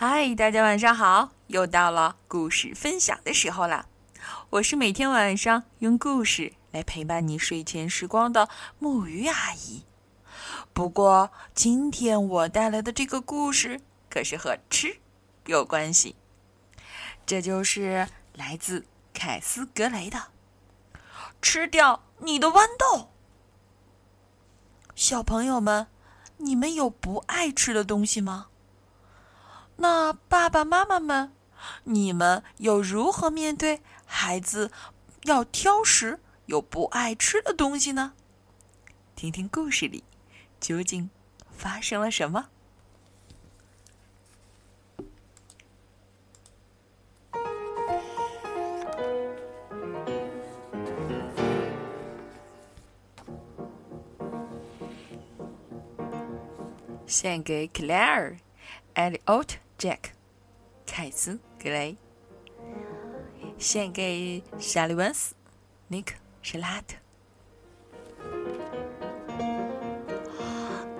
嗨，大家晚上好！又到了故事分享的时候了。我是每天晚上用故事来陪伴你睡前时光的木鱼阿姨。不过今天我带来的这个故事可是和吃有关系，这就是来自凯斯格雷的“吃掉你的豌豆”。小朋友们，你们有不爱吃的东西吗？那爸爸妈妈们，你们又如何面对孩子要挑食、有不爱吃的东西呢？听听故事里究竟发生了什么。献给 Claire、Elliot。Jack，凯斯·格雷，献给莎莉·温斯、尼克·施拉特。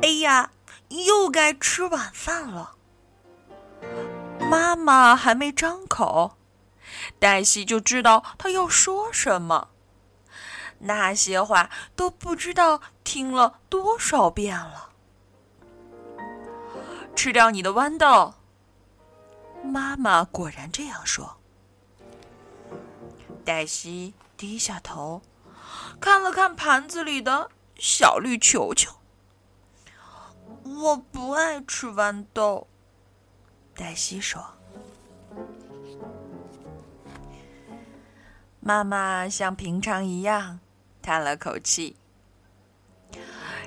哎呀，又该吃晚饭了。妈妈还没张口，黛西就知道她要说什么。那些话都不知道听了多少遍了。吃掉你的豌豆。妈妈果然这样说。黛西低下头，看了看盘子里的小绿球球。我不爱吃豌豆，黛西说。妈妈像平常一样叹了口气。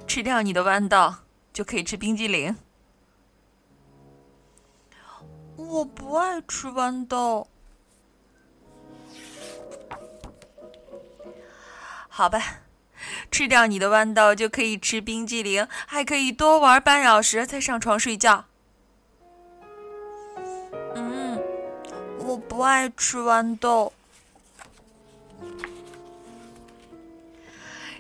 吃掉你的豌豆，就可以吃冰激凌。我不爱吃豌豆，好吧，吃掉你的豌豆就可以吃冰激凌，还可以多玩半小时再上床睡觉。嗯，我不爱吃豌豆，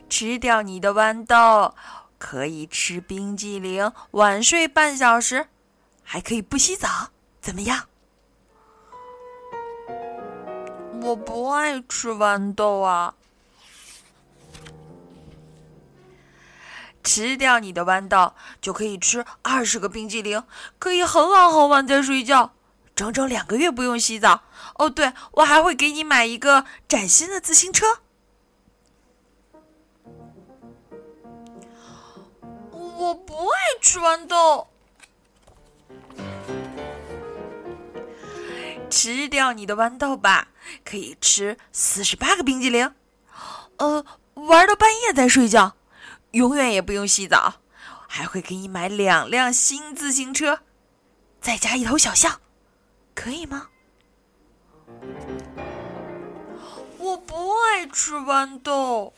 吃掉你的豌豆可以吃冰激凌，晚睡半小时，还可以不洗澡。怎么样？我不爱吃豌豆啊！吃掉你的豌豆，就可以吃二十个冰激凌，可以很晚很晚再睡觉，整整两个月不用洗澡。哦，对，我还会给你买一个崭新的自行车。我不爱吃豌豆。吃掉你的豌豆吧，可以吃四十八个冰激凌，呃，玩到半夜再睡觉，永远也不用洗澡，还会给你买两辆新自行车，再加一头小象，可以吗？我不爱吃豌豆。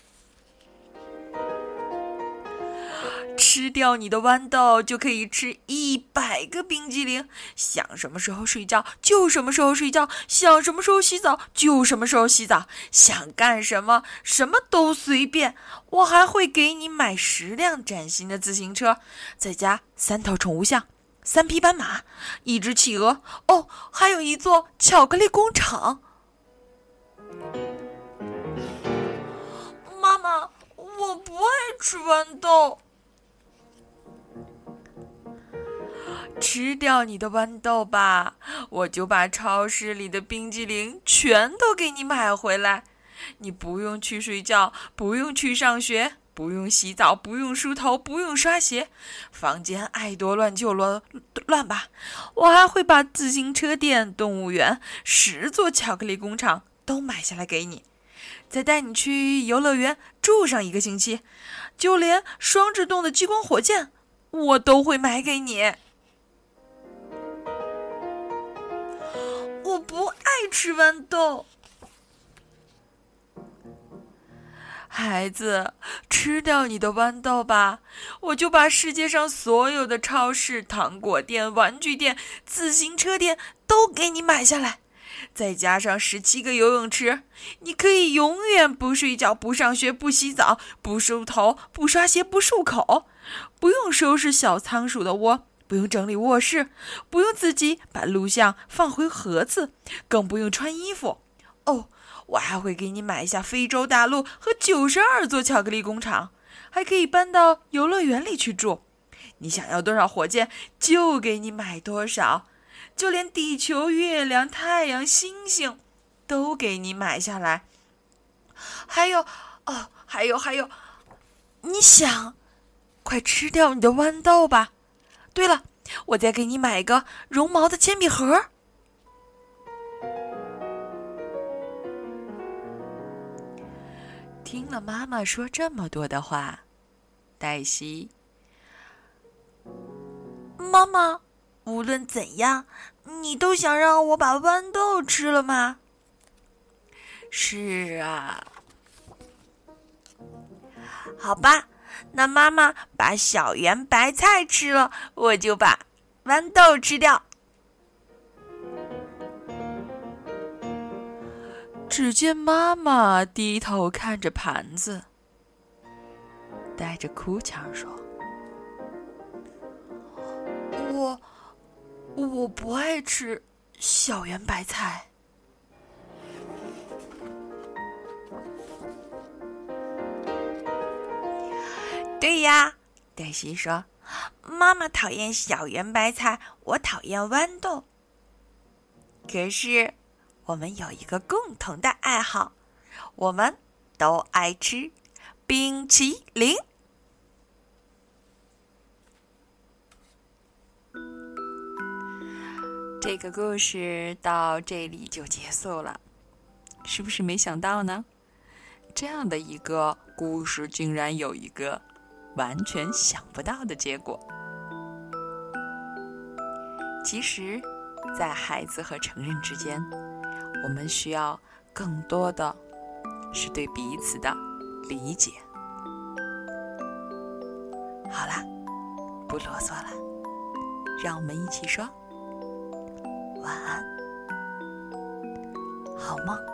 吃掉你的豌豆，就可以吃一百个冰激凌。想什么时候睡觉就什么时候睡觉，想什么时候洗澡就什么时候洗澡，想干什么什么都随便。我还会给你买十辆崭新的自行车，再加三头宠物象、三匹斑马、一只企鹅，哦，还有一座巧克力工厂。妈妈，我不爱吃豌豆。吃掉你的豌豆吧，我就把超市里的冰激凌全都给你买回来。你不用去睡觉，不用去上学，不用洗澡，不用梳头，不用刷鞋，房间爱多乱就乱乱吧。我还会把自行车店、动物园、十座巧克力工厂都买下来给你，再带你去游乐园住上一个星期，就连双制动的激光火箭我都会买给你。吃豌豆，孩子，吃掉你的豌豆吧，我就把世界上所有的超市、糖果店、玩具店、自行车店都给你买下来，再加上十七个游泳池，你可以永远不睡觉、不上学、不洗澡、不梳头、不刷鞋、不漱口，不用收拾小仓鼠的窝。不用整理卧室，不用自己把录像放回盒子，更不用穿衣服。哦，我还会给你买下非洲大陆和九十二座巧克力工厂，还可以搬到游乐园里去住。你想要多少火箭，就给你买多少，就连地球、月亮、太阳、星星，都给你买下来。还有，哦，还有，还有，你想，快吃掉你的豌豆吧。对了，我再给你买一个绒毛的铅笔盒。听了妈妈说这么多的话，黛西，妈妈，无论怎样，你都想让我把豌豆吃了吗？是啊。好吧，那妈妈把小圆白菜吃了，我就把豌豆吃掉。只见妈妈低头看着盘子，带着哭腔说：“我，我不爱吃小圆白菜。”对呀，黛西说：“妈妈讨厌小圆白菜，我讨厌豌豆。可是……”我们有一个共同的爱好，我们都爱吃冰淇淋。这个故事到这里就结束了，是不是没想到呢？这样的一个故事竟然有一个完全想不到的结果。其实，在孩子和成人之间。我们需要更多的是对彼此的理解。好啦，不啰嗦了，让我们一起说晚安，好梦。